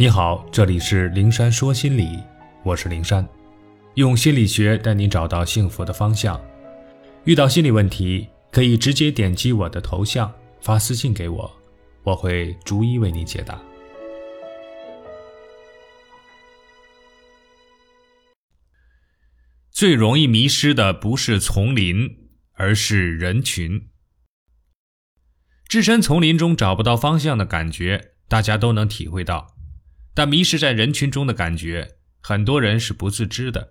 你好，这里是灵山说心理，我是灵山，用心理学带你找到幸福的方向。遇到心理问题，可以直接点击我的头像发私信给我，我会逐一为你解答。最容易迷失的不是丛林，而是人群。置身丛林中找不到方向的感觉，大家都能体会到。但迷失在人群中的感觉，很多人是不自知的。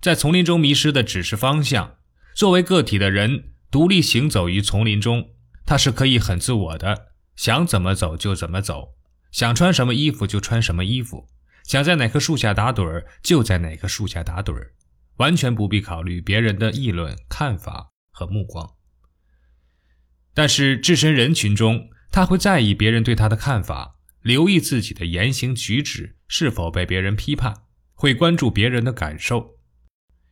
在丛林中迷失的只是方向。作为个体的人，独立行走于丛林中，他是可以很自我的，想怎么走就怎么走，想穿什么衣服就穿什么衣服，想在哪棵树下打盹儿就在哪棵树下打盹儿，完全不必考虑别人的议论、看法和目光。但是置身人群中，他会在意别人对他的看法。留意自己的言行举止是否被别人批判，会关注别人的感受，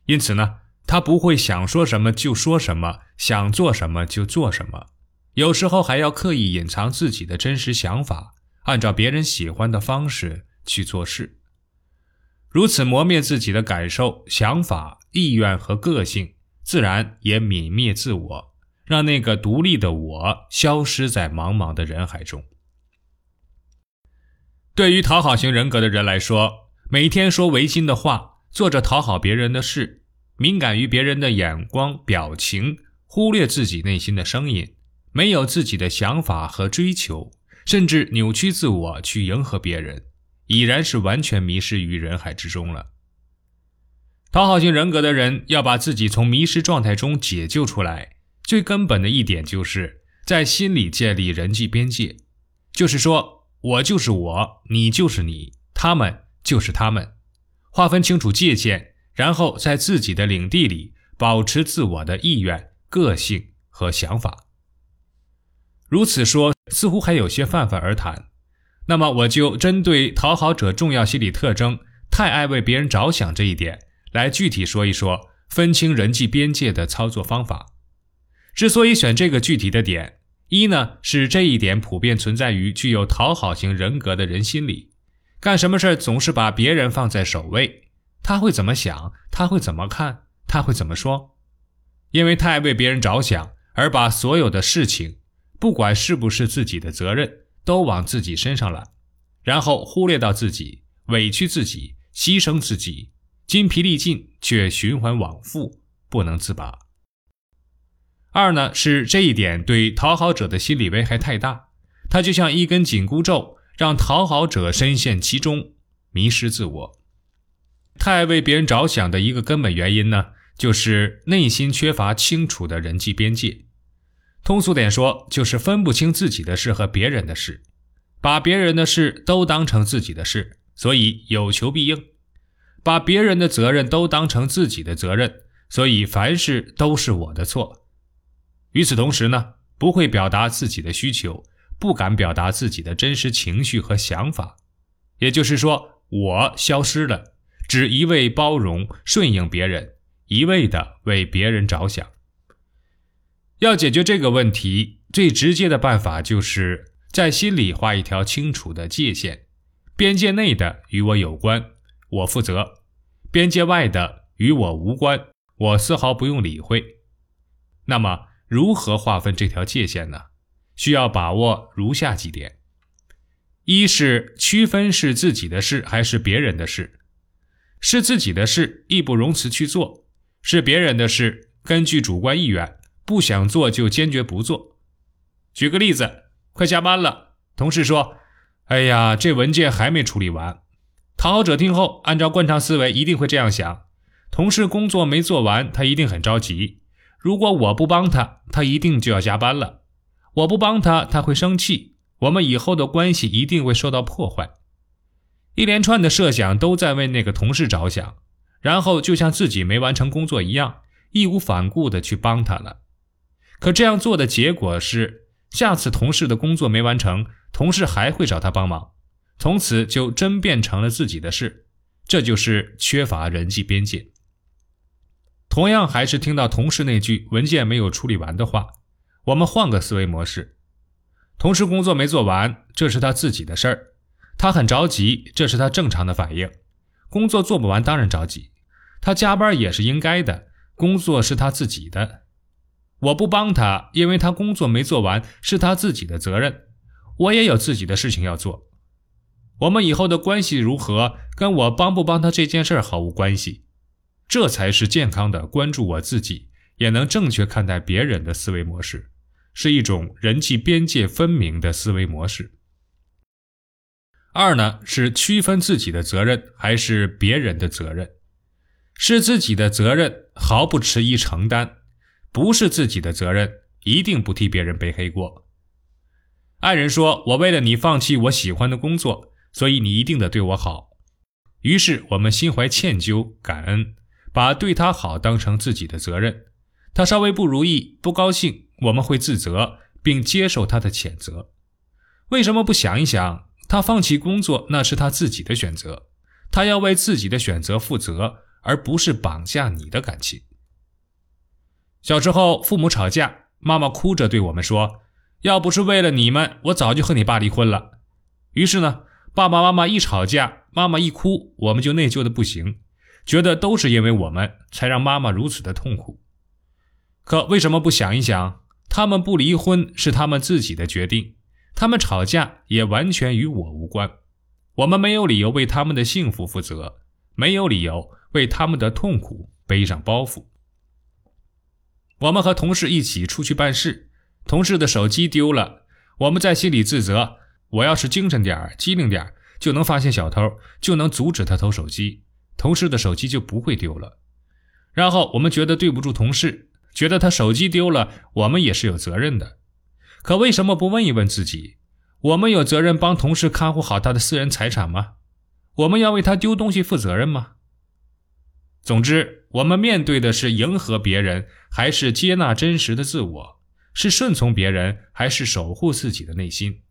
因此呢，他不会想说什么就说什么，想做什么就做什么，有时候还要刻意隐藏自己的真实想法，按照别人喜欢的方式去做事。如此磨灭自己的感受、想法、意愿和个性，自然也泯灭自我，让那个独立的我消失在茫茫的人海中。对于讨好型人格的人来说，每天说违心的话，做着讨好别人的事，敏感于别人的眼光、表情，忽略自己内心的声音，没有自己的想法和追求，甚至扭曲自我去迎合别人，已然是完全迷失于人海之中了。讨好型人格的人要把自己从迷失状态中解救出来，最根本的一点就是在心里建立人际边界，就是说。我就是我，你就是你，他们就是他们，划分清楚界限，然后在自己的领地里保持自我的意愿、个性和想法。如此说似乎还有些泛泛而谈，那么我就针对讨好者重要心理特征——太爱为别人着想这一点，来具体说一说分清人际边界的操作方法。之所以选这个具体的点。一呢是这一点普遍存在于具有讨好型人格的人心里，干什么事总是把别人放在首位，他会怎么想，他会怎么看，他会怎么说？因为太为别人着想，而把所有的事情，不管是不是自己的责任，都往自己身上揽，然后忽略到自己，委屈自己，牺牲自己，筋疲力尽，却循环往复，不能自拔。二呢是这一点对讨好者的心理危害太大，它就像一根紧箍咒，让讨好者深陷其中，迷失自我。太为别人着想的一个根本原因呢，就是内心缺乏清楚的人际边界。通俗点说，就是分不清自己的事和别人的事，把别人的事都当成自己的事，所以有求必应；把别人的责任都当成自己的责任，所以凡事都是我的错。与此同时呢，不会表达自己的需求，不敢表达自己的真实情绪和想法，也就是说，我消失了，只一味包容顺应别人，一味的为别人着想。要解决这个问题，最直接的办法就是在心里画一条清楚的界限，边界内的与我有关，我负责；边界外的与我无关，我丝毫不用理会。那么。如何划分这条界限呢？需要把握如下几点：一是区分是自己的事还是别人的事。是自己的事，义不容辞去做；是别人的事，根据主观意愿，不想做就坚决不做。举个例子，快下班了，同事说：“哎呀，这文件还没处理完。”讨好者听后，按照惯常思维，一定会这样想：同事工作没做完，他一定很着急。如果我不帮他，他一定就要加班了。我不帮他，他会生气。我们以后的关系一定会受到破坏。一连串的设想都在为那个同事着想，然后就像自己没完成工作一样，义无反顾地去帮他了。可这样做的结果是，下次同事的工作没完成，同事还会找他帮忙，从此就真变成了自己的事。这就是缺乏人际边界。同样还是听到同事那句文件没有处理完的话，我们换个思维模式：同事工作没做完，这是他自己的事儿，他很着急，这是他正常的反应。工作做不完当然着急，他加班也是应该的。工作是他自己的，我不帮他，因为他工作没做完是他自己的责任。我也有自己的事情要做。我们以后的关系如何，跟我帮不帮他这件事毫无关系。这才是健康的关注我自己，也能正确看待别人的思维模式，是一种人际边界分明的思维模式。二呢，是区分自己的责任还是别人的责任。是自己的责任，毫不迟疑承担；不是自己的责任，一定不替别人背黑锅。爱人说：“我为了你放弃我喜欢的工作，所以你一定得对我好。”于是我们心怀歉疚、感恩，把对他好当成自己的责任。他稍微不如意、不高兴，我们会自责，并接受他的谴责。为什么不想一想，他放弃工作那是他自己的选择，他要为自己的选择负责。而不是绑架你的感情。小时候，父母吵架，妈妈哭着对我们说：“要不是为了你们，我早就和你爸离婚了。”于是呢，爸爸妈妈一吵架，妈妈一哭，我们就内疚的不行，觉得都是因为我们才让妈妈如此的痛苦。可为什么不想一想，他们不离婚是他们自己的决定，他们吵架也完全与我无关，我们没有理由为他们的幸福负责，没有理由。为他们的痛苦背上包袱。我们和同事一起出去办事，同事的手机丢了，我们在心里自责。我要是精神点机灵点就能发现小偷，就能阻止他偷手机，同事的手机就不会丢了。然后我们觉得对不住同事，觉得他手机丢了，我们也是有责任的。可为什么不问一问自己，我们有责任帮同事看护好他的私人财产吗？我们要为他丢东西负责任吗？总之，我们面对的是迎合别人，还是接纳真实的自我？是顺从别人，还是守护自己的内心？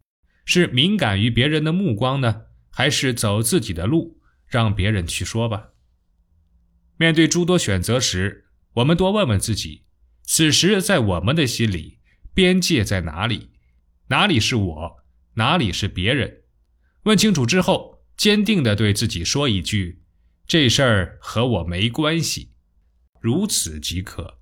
是敏感于别人的目光呢，还是走自己的路，让别人去说吧？面对诸多选择时，我们多问问自己：此时在我们的心里，边界在哪里？哪里是我？哪里是别人？问清楚之后，坚定的对自己说一句。这事儿和我没关系，如此即可。